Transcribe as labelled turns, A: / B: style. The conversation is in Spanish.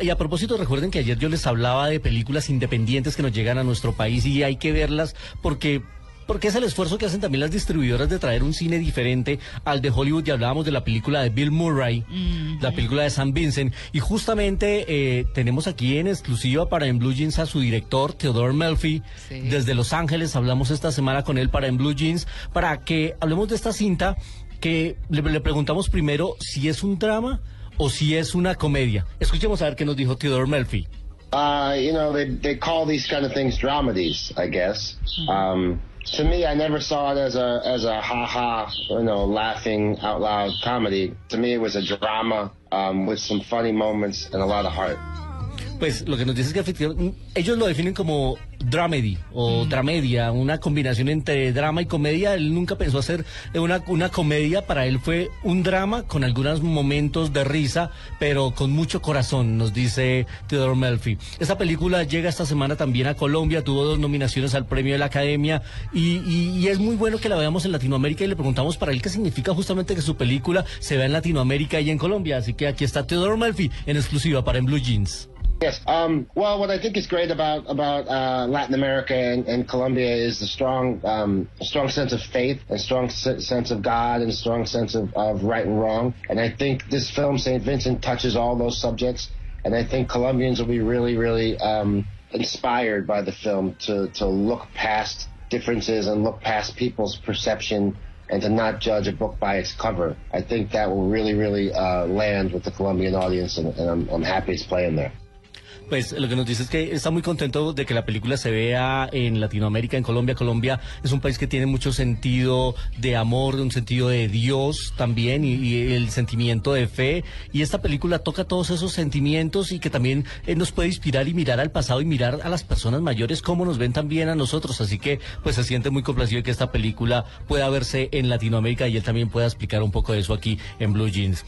A: Y a propósito, recuerden que ayer yo les hablaba de películas independientes que nos llegan a nuestro país y hay que verlas porque porque es el esfuerzo que hacen también las distribuidoras de traer un cine diferente al de Hollywood. Y hablábamos de la película de Bill Murray, la película de Sam Vincent. Y justamente eh, tenemos aquí en exclusiva para En Blue Jeans a su director, Theodore Melfi. Desde Los Ángeles hablamos esta semana con él para En Blue Jeans, para que hablemos de esta cinta que le, le preguntamos primero si es un drama o si es una comedia. Escuchemos a ver qué nos dijo Theodore Melfi.
B: Uh, you know, they they call these kind of things dramedies, I guess. Um, to me, I never saw it as a as a ha ha, you know, laughing out loud comedy. To me, it was a drama um, with some funny moments and a lot of heart.
A: Pues lo que nos dice es que efectivamente ellos lo definen como dramedy o dramedia, una combinación entre drama y comedia. Él nunca pensó hacer una, una comedia, para él fue un drama con algunos momentos de risa, pero con mucho corazón, nos dice Theodore Melfi. Esta película llega esta semana también a Colombia, tuvo dos nominaciones al premio de la Academia y, y- y es muy bueno que la veamos en Latinoamérica y le preguntamos para él qué significa justamente que su película se vea en Latinoamérica y en Colombia. Así que aquí está Theodore Melfi en exclusiva para En Blue Jeans.
B: Yes. Um, well, what I think is great about about uh, Latin America and, and Colombia is the strong um, strong sense of faith, a strong se- sense of God, and strong sense of, of right and wrong. And I think this film, Saint Vincent, touches all those subjects. And I think Colombians will be really, really um, inspired by the film to to look past differences and look past people's perception. And to not judge a book by its cover, I think that will really, really uh, land with the Colombian audience, and, and I'm, I'm happy it's playing there.
A: Pues lo que nos dice es que está muy contento de que la película se vea en Latinoamérica, en Colombia. Colombia es un país que tiene mucho sentido de amor, un sentido de Dios también y, el sentimiento de fe. Y esta película toca todos esos sentimientos y que también eh, nos puede inspirar y mirar al pasado y mirar a las personas mayores cómo nos ven también a nosotros. Así que pues se siente muy complacido de que esta película pueda verse en Latinoamérica y él también pueda explicar un poco de eso aquí en Blue Jeans.